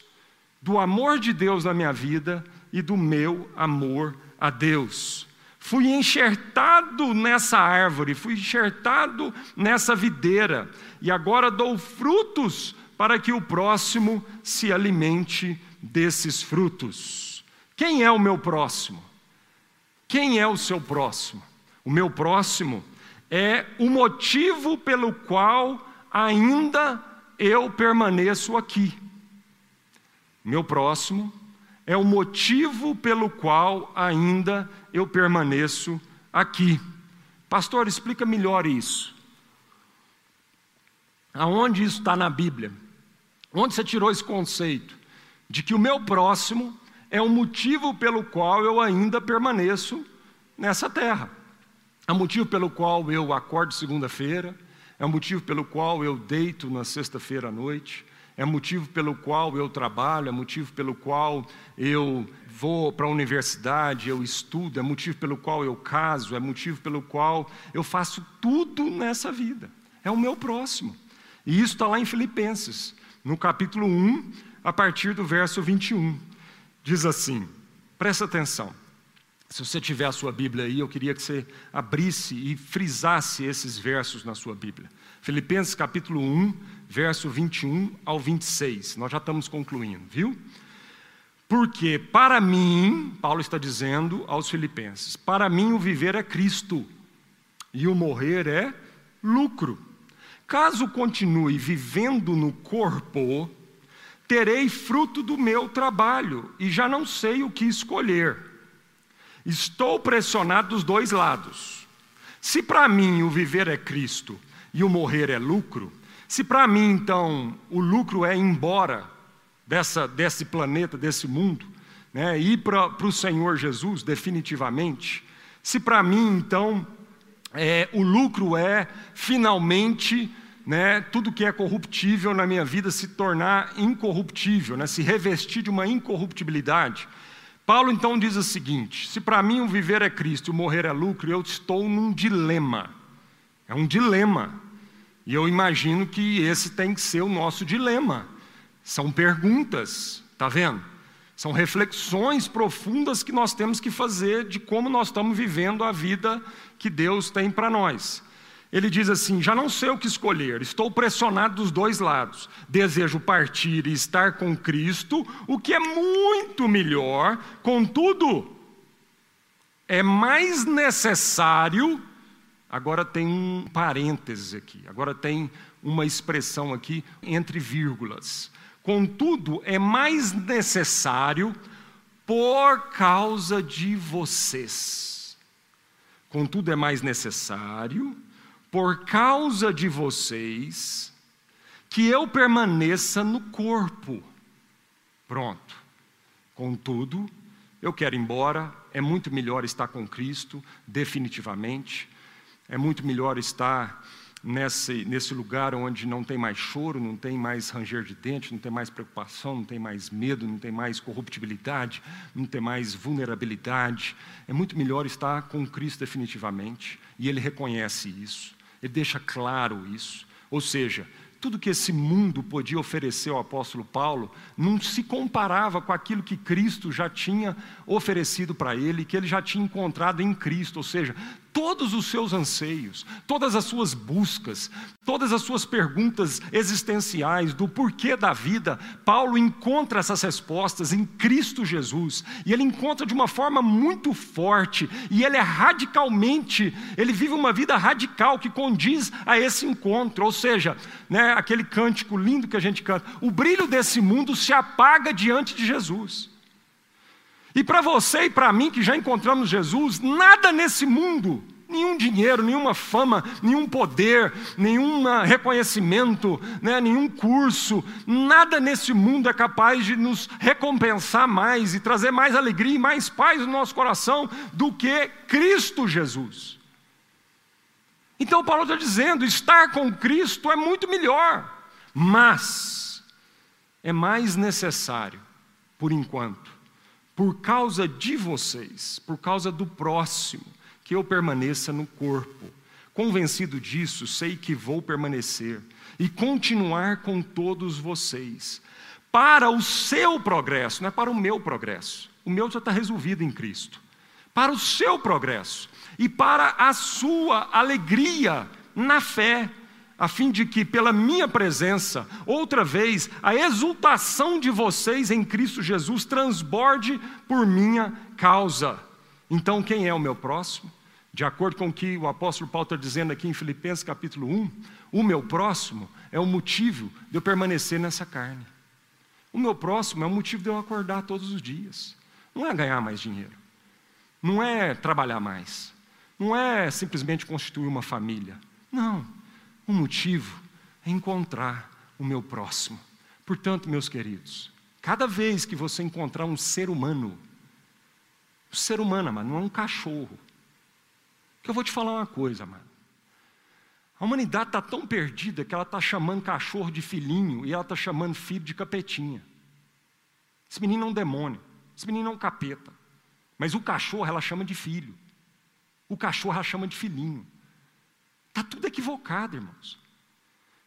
do amor de Deus na minha vida e do meu amor a Deus. Fui enxertado nessa árvore, fui enxertado nessa videira, e agora dou frutos para que o próximo se alimente desses frutos. Quem é o meu próximo? Quem é o seu próximo? O meu próximo é o motivo pelo qual ainda eu permaneço aqui. Meu próximo é o motivo pelo qual ainda eu permaneço aqui. Pastor, explica melhor isso. Aonde isso está na Bíblia? Onde você tirou esse conceito de que o meu próximo é o motivo pelo qual eu ainda permaneço nessa terra? É o motivo pelo qual eu acordo segunda-feira, é o motivo pelo qual eu deito na sexta-feira à noite, é motivo pelo qual eu trabalho, é motivo pelo qual eu vou para a universidade, eu estudo, é motivo pelo qual eu caso, é motivo pelo qual eu faço tudo nessa vida. É o meu próximo. E isso está lá em Filipenses, no capítulo 1, a partir do verso 21. Diz assim: presta atenção. Se você tiver a sua Bíblia aí, eu queria que você abrisse e frisasse esses versos na sua Bíblia. Filipenses capítulo 1, verso 21 ao 26. Nós já estamos concluindo, viu? Porque para mim, Paulo está dizendo aos Filipenses: para mim o viver é Cristo e o morrer é lucro. Caso continue vivendo no corpo, terei fruto do meu trabalho e já não sei o que escolher. Estou pressionado dos dois lados. Se para mim o viver é Cristo e o morrer é lucro, se para mim então o lucro é ir embora dessa, desse planeta, desse mundo, né, ir para o Senhor Jesus definitivamente, se para mim então é, o lucro é finalmente né, tudo que é corruptível na minha vida se tornar incorruptível, né, se revestir de uma incorruptibilidade. Paulo então diz o seguinte: se para mim o viver é Cristo e o morrer é lucro, eu estou num dilema. É um dilema. E eu imagino que esse tem que ser o nosso dilema. São perguntas, tá vendo? São reflexões profundas que nós temos que fazer de como nós estamos vivendo a vida que Deus tem para nós. Ele diz assim: Já não sei o que escolher, estou pressionado dos dois lados. Desejo partir e estar com Cristo, o que é muito melhor, contudo, é mais necessário. Agora tem um parênteses aqui, agora tem uma expressão aqui entre vírgulas. Contudo, é mais necessário por causa de vocês. Contudo, é mais necessário por causa de vocês, que eu permaneça no corpo. Pronto. Contudo, eu quero ir embora, é muito melhor estar com Cristo, definitivamente. É muito melhor estar nesse, nesse lugar onde não tem mais choro, não tem mais ranger de dente, não tem mais preocupação, não tem mais medo, não tem mais corruptibilidade, não tem mais vulnerabilidade. É muito melhor estar com Cristo definitivamente, e Ele reconhece isso. Ele deixa claro isso. Ou seja, tudo que esse mundo podia oferecer ao apóstolo Paulo não se comparava com aquilo que Cristo já tinha oferecido para ele, que ele já tinha encontrado em Cristo. Ou seja, todos os seus anseios, todas as suas buscas, todas as suas perguntas existenciais do porquê da vida, Paulo encontra essas respostas em Cristo Jesus. E ele encontra de uma forma muito forte, e ele é radicalmente, ele vive uma vida radical que condiz a esse encontro. Ou seja, né, aquele cântico lindo que a gente canta, o brilho desse mundo se apaga diante de Jesus. E para você e para mim que já encontramos Jesus, nada nesse mundo, nenhum dinheiro, nenhuma fama, nenhum poder, nenhum reconhecimento, né, nenhum curso, nada nesse mundo é capaz de nos recompensar mais e trazer mais alegria e mais paz no nosso coração do que Cristo Jesus. Então Paulo está dizendo: estar com Cristo é muito melhor, mas é mais necessário, por enquanto, por causa de vocês, por causa do próximo, que eu permaneça no corpo. Convencido disso, sei que vou permanecer e continuar com todos vocês, para o seu progresso, não é para o meu progresso. O meu já está resolvido em Cristo. Para o seu progresso e para a sua alegria na fé a fim de que, pela minha presença, outra vez, a exultação de vocês em Cristo Jesus transborde por minha causa. Então, quem é o meu próximo? De acordo com o que o apóstolo Paulo está dizendo aqui em Filipenses capítulo 1, o meu próximo é o motivo de eu permanecer nessa carne. O meu próximo é o motivo de eu acordar todos os dias. Não é ganhar mais dinheiro, não é trabalhar mais, não é simplesmente constituir uma família. Não. O motivo é encontrar o meu próximo. Portanto, meus queridos, cada vez que você encontrar um ser humano, um ser humano, mano, não é um cachorro. Que eu vou te falar uma coisa, mano. A humanidade está tão perdida que ela está chamando cachorro de filhinho e ela está chamando filho de capetinha. Esse menino é um demônio, esse menino é um capeta. Mas o cachorro ela chama de filho. O cachorro ela chama de filhinho. Está tudo equivocado, irmãos.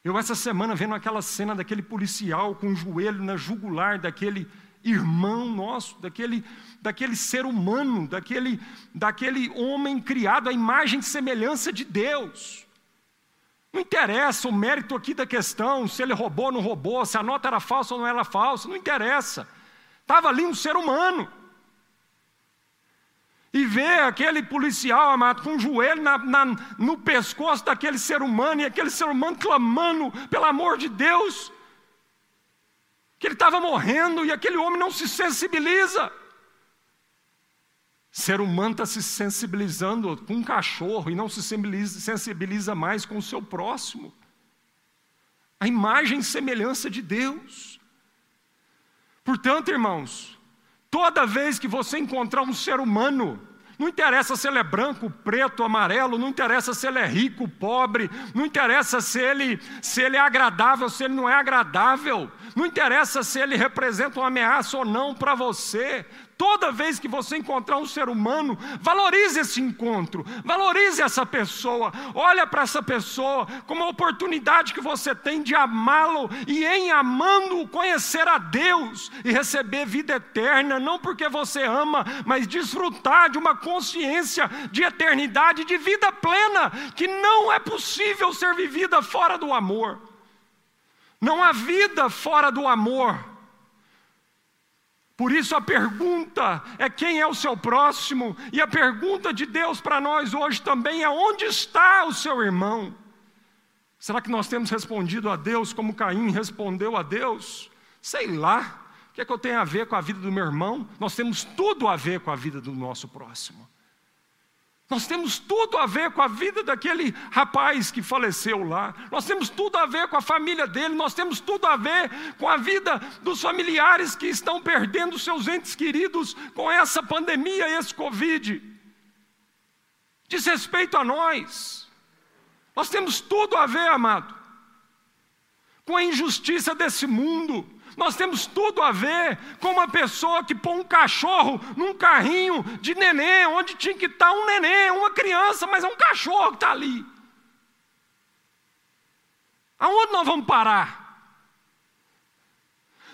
Eu, essa semana, vendo aquela cena daquele policial com o joelho na jugular daquele irmão nosso, daquele, daquele ser humano, daquele, daquele homem criado à imagem e semelhança de Deus. Não interessa o mérito aqui da questão, se ele roubou ou não roubou, se a nota era falsa ou não era falsa, não interessa. Estava ali um ser humano e vê aquele policial, amado, com o joelho na, na, no pescoço daquele ser humano, e aquele ser humano clamando pelo amor de Deus, que ele estava morrendo, e aquele homem não se sensibiliza. Ser humano está se sensibilizando com um cachorro e não se sensibiliza, sensibiliza mais com o seu próximo. A imagem e semelhança de Deus. Portanto, irmãos, Toda vez que você encontrar um ser humano, não interessa se ele é branco, preto, amarelo, não interessa se ele é rico, pobre, não interessa se ele, se ele é agradável, se ele não é agradável, não interessa se ele representa uma ameaça ou não para você. Toda vez que você encontrar um ser humano, valorize esse encontro, valorize essa pessoa, olha para essa pessoa como uma oportunidade que você tem de amá-lo e em amando-o conhecer a Deus e receber vida eterna, não porque você ama, mas desfrutar de uma consciência de eternidade, de vida plena, que não é possível ser vivida fora do amor. Não há vida fora do amor. Por isso a pergunta é quem é o seu próximo, e a pergunta de Deus para nós hoje também é: onde está o seu irmão? Será que nós temos respondido a Deus como Caim respondeu a Deus? Sei lá, o que, é que eu tenho a ver com a vida do meu irmão? Nós temos tudo a ver com a vida do nosso próximo. Nós temos tudo a ver com a vida daquele rapaz que faleceu lá. Nós temos tudo a ver com a família dele. Nós temos tudo a ver com a vida dos familiares que estão perdendo seus entes queridos com essa pandemia, esse Covid. Diz respeito a nós. Nós temos tudo a ver, amado, com a injustiça desse mundo nós temos tudo a ver com uma pessoa que põe um cachorro num carrinho de neném, onde tinha que estar um neném, uma criança, mas é um cachorro que está ali. Aonde nós vamos parar?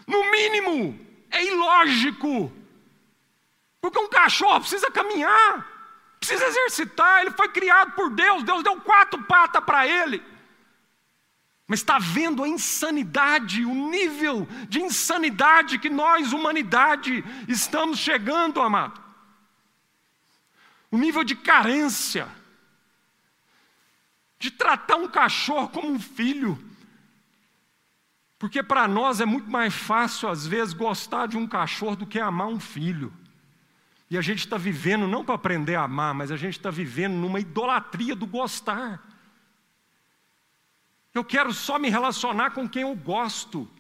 No mínimo, é ilógico. Porque um cachorro precisa caminhar, precisa exercitar, ele foi criado por Deus, Deus deu quatro patas para ele. Mas está vendo a insanidade, o nível de insanidade que nós, humanidade, estamos chegando, amado. O nível de carência, de tratar um cachorro como um filho. Porque para nós é muito mais fácil, às vezes, gostar de um cachorro do que amar um filho. E a gente está vivendo, não para aprender a amar, mas a gente está vivendo numa idolatria do gostar. Eu quero só me relacionar com quem eu gosto.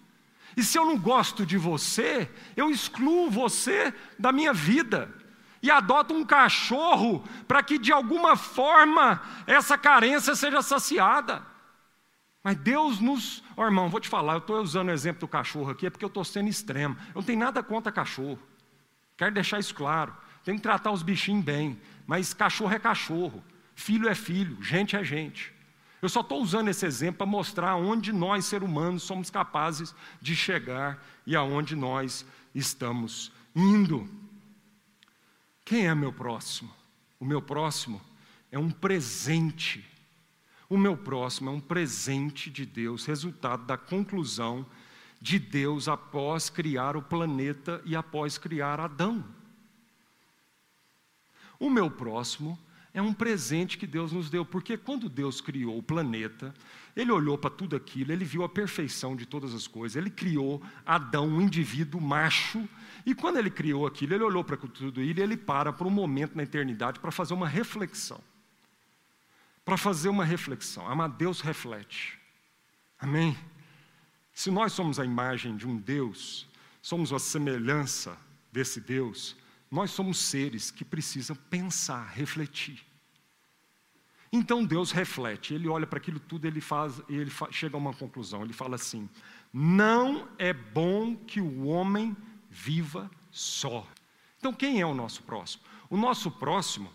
E se eu não gosto de você, eu excluo você da minha vida. E adoto um cachorro para que de alguma forma essa carência seja saciada. Mas Deus nos. Oh, irmão, vou te falar, eu estou usando o exemplo do cachorro aqui, é porque eu estou sendo extremo. Eu não tenho nada contra cachorro. Quero deixar isso claro. Tem que tratar os bichinhos bem. Mas cachorro é cachorro. Filho é filho. Gente é gente. Eu só estou usando esse exemplo para mostrar onde nós, seres humanos, somos capazes de chegar e aonde nós estamos indo. Quem é meu próximo? O meu próximo é um presente. O meu próximo é um presente de Deus, resultado da conclusão de Deus após criar o planeta e após criar Adão. O meu próximo é um presente que Deus nos deu, porque quando Deus criou o planeta, Ele olhou para tudo aquilo, Ele viu a perfeição de todas as coisas, Ele criou Adão, um indivíduo macho, e quando Ele criou aquilo, Ele olhou para tudo aquilo e Ele para por um momento na eternidade para fazer uma reflexão. Para fazer uma reflexão. Amado, Deus reflete. Amém? Se nós somos a imagem de um Deus, somos a semelhança desse Deus, nós somos seres que precisam pensar, refletir. Então Deus reflete, ele olha para aquilo tudo, ele faz, ele chega a uma conclusão. Ele fala assim: não é bom que o homem viva só. Então quem é o nosso próximo? O nosso próximo,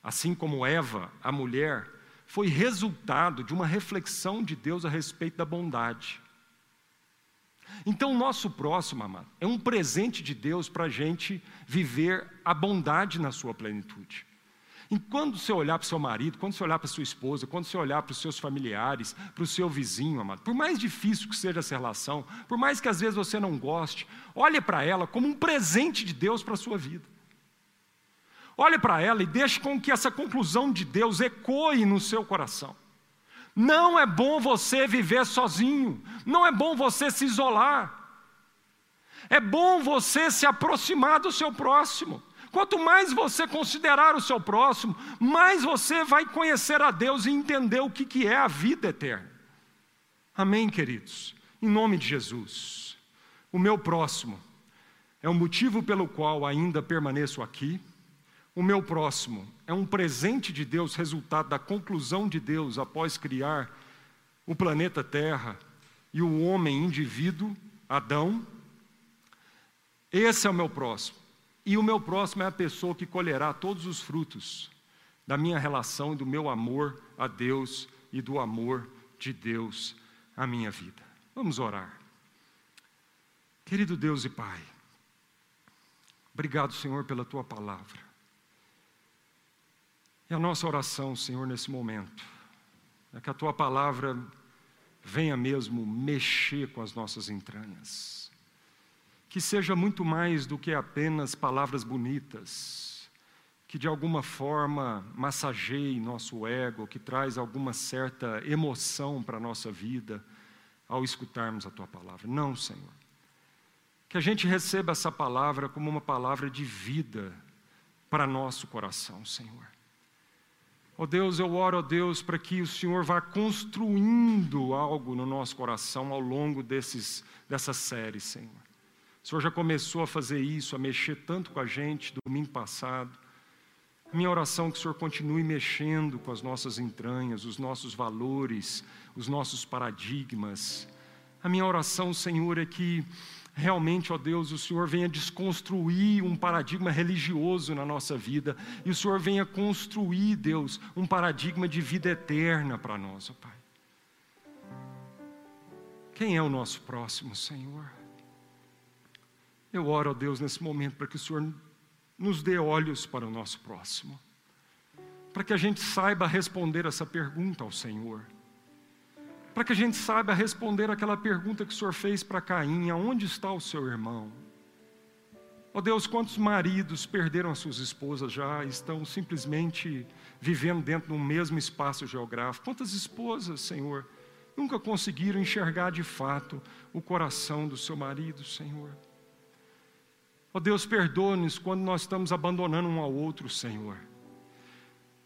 assim como Eva, a mulher, foi resultado de uma reflexão de Deus a respeito da bondade. Então, o nosso próximo, amado, é um presente de Deus para a gente viver a bondade na sua plenitude. E quando você olhar para o seu marido, quando você olhar para a sua esposa, quando você olhar para os seus familiares, para o seu vizinho, amado, por mais difícil que seja essa relação, por mais que às vezes você não goste, olhe para ela como um presente de Deus para a sua vida. Olhe para ela e deixe com que essa conclusão de Deus ecoe no seu coração. Não é bom você viver sozinho, não é bom você se isolar. É bom você se aproximar do seu próximo. Quanto mais você considerar o seu próximo, mais você vai conhecer a Deus e entender o que, que é a vida eterna. Amém, queridos? Em nome de Jesus. O meu próximo é o motivo pelo qual ainda permaneço aqui o meu próximo é um presente de Deus, resultado da conclusão de Deus após criar o planeta Terra e o homem indivíduo, Adão. Esse é o meu próximo. E o meu próximo é a pessoa que colherá todos os frutos da minha relação e do meu amor a Deus e do amor de Deus à minha vida. Vamos orar. Querido Deus e Pai, obrigado, Senhor, pela tua palavra. E a nossa oração, Senhor, nesse momento, é que a tua palavra venha mesmo mexer com as nossas entranhas. Que seja muito mais do que apenas palavras bonitas, que de alguma forma massageie nosso ego, que traz alguma certa emoção para a nossa vida ao escutarmos a tua palavra. Não, Senhor. Que a gente receba essa palavra como uma palavra de vida para nosso coração, Senhor. Ó oh Deus, eu oro, ó oh Deus, para que o Senhor vá construindo algo no nosso coração ao longo desses, dessa série, Senhor. O Senhor já começou a fazer isso, a mexer tanto com a gente domingo passado. Minha oração é que o Senhor continue mexendo com as nossas entranhas, os nossos valores, os nossos paradigmas. A minha oração, Senhor, é que realmente, ó Deus, o Senhor venha desconstruir um paradigma religioso na nossa vida e o Senhor venha construir, Deus, um paradigma de vida eterna para nós, ó Pai. Quem é o nosso próximo, Senhor? Eu oro, ó Deus, nesse momento para que o Senhor nos dê olhos para o nosso próximo, para que a gente saiba responder essa pergunta ao Senhor para que a gente saiba responder aquela pergunta que o Senhor fez para Caim: aonde está o seu irmão? Ó oh Deus, quantos maridos perderam as suas esposas já, estão simplesmente vivendo dentro de um mesmo espaço geográfico? Quantas esposas, Senhor, nunca conseguiram enxergar de fato o coração do seu marido, Senhor? Ó oh Deus, perdoa-nos quando nós estamos abandonando um ao outro, Senhor.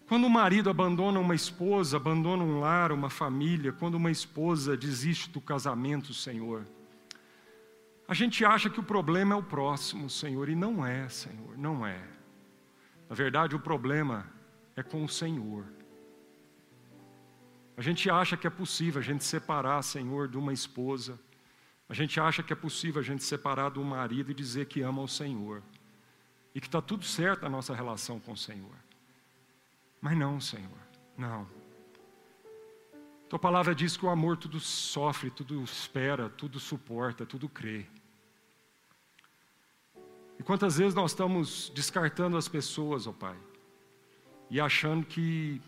Quando o marido abandona uma esposa, abandona um lar, uma família, quando uma esposa desiste do casamento, Senhor, a gente acha que o problema é o próximo, Senhor, e não é, Senhor, não é. Na verdade, o problema é com o Senhor. A gente acha que é possível a gente separar, Senhor, de uma esposa. A gente acha que é possível a gente separar um marido e dizer que ama o Senhor. E que está tudo certo a nossa relação com o Senhor. Mas não, Senhor, não. Tua palavra diz que o amor tudo sofre, tudo espera, tudo suporta, tudo crê. E quantas vezes nós estamos descartando as pessoas, ó Pai, e achando que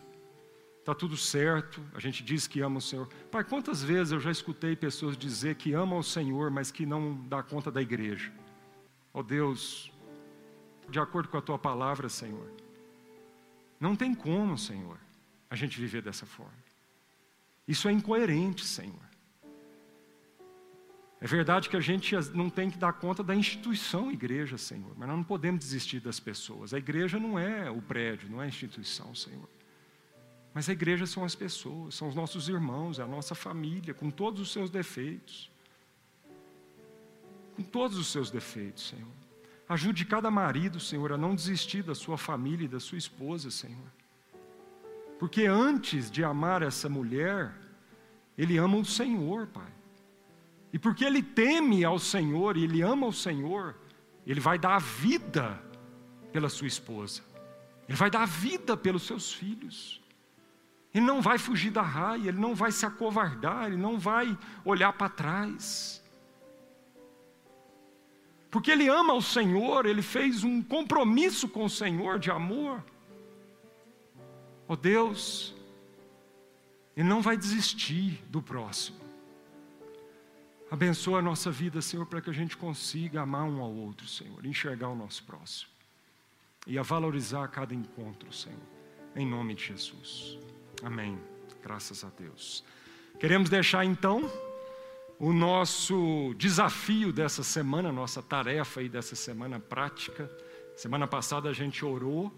está tudo certo, a gente diz que ama o Senhor. Pai, quantas vezes eu já escutei pessoas dizer que amam o Senhor, mas que não dá conta da igreja? Ó Deus, de acordo com a tua palavra, Senhor, não tem como, Senhor, a gente viver dessa forma. Isso é incoerente, Senhor. É verdade que a gente não tem que dar conta da instituição igreja, Senhor, mas nós não podemos desistir das pessoas. A igreja não é o prédio, não é a instituição, Senhor. Mas a igreja são as pessoas, são os nossos irmãos, é a nossa família, com todos os seus defeitos. Com todos os seus defeitos, Senhor. Ajude cada marido, Senhor, a não desistir da sua família e da sua esposa, Senhor. Porque antes de amar essa mulher, ele ama o Senhor, Pai. E porque ele teme ao Senhor e ele ama o Senhor, ele vai dar a vida pela sua esposa. Ele vai dar a vida pelos seus filhos. Ele não vai fugir da raia, ele não vai se acovardar, ele não vai olhar para trás. Porque ele ama o Senhor, ele fez um compromisso com o Senhor de amor. Oh Deus, ele não vai desistir do próximo. Abençoa a nossa vida, Senhor, para que a gente consiga amar um ao outro, Senhor, enxergar o nosso próximo e a valorizar cada encontro, Senhor, em nome de Jesus. Amém. Graças a Deus. Queremos deixar então o nosso desafio dessa semana, nossa tarefa aí dessa semana prática. Semana passada a gente orou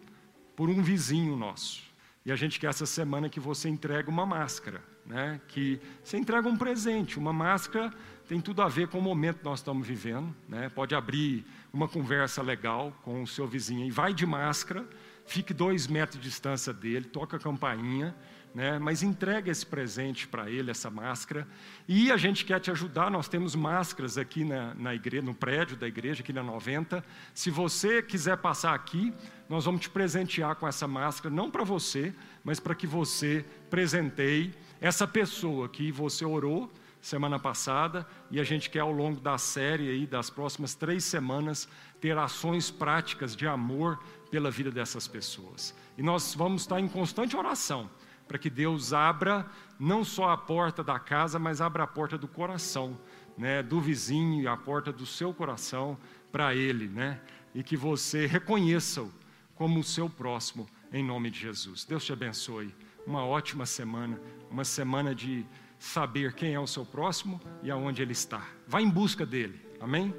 por um vizinho nosso. E a gente quer essa semana que você entregue uma máscara, né? Que você entrega um presente. Uma máscara tem tudo a ver com o momento que nós estamos vivendo, né? Pode abrir uma conversa legal com o seu vizinho e vai de máscara, fique dois metros de distância dele, toca a campainha, né? mas entrega esse presente para ele, essa máscara. E a gente quer te ajudar, nós temos máscaras aqui na, na igreja, no prédio da igreja, aqui na 90. Se você quiser passar aqui, nós vamos te presentear com essa máscara, não para você, mas para que você presenteie essa pessoa que você orou semana passada, e a gente quer ao longo da série aí, das próximas três semanas, ter ações práticas de amor pela vida dessas pessoas. E nós vamos estar em constante oração para que Deus abra não só a porta da casa, mas abra a porta do coração, né, do vizinho e a porta do seu coração para ele, né, e que você reconheça-o como o seu próximo, em nome de Jesus. Deus te abençoe. Uma ótima semana, uma semana de saber quem é o seu próximo e aonde ele está. Vá em busca dele. Amém?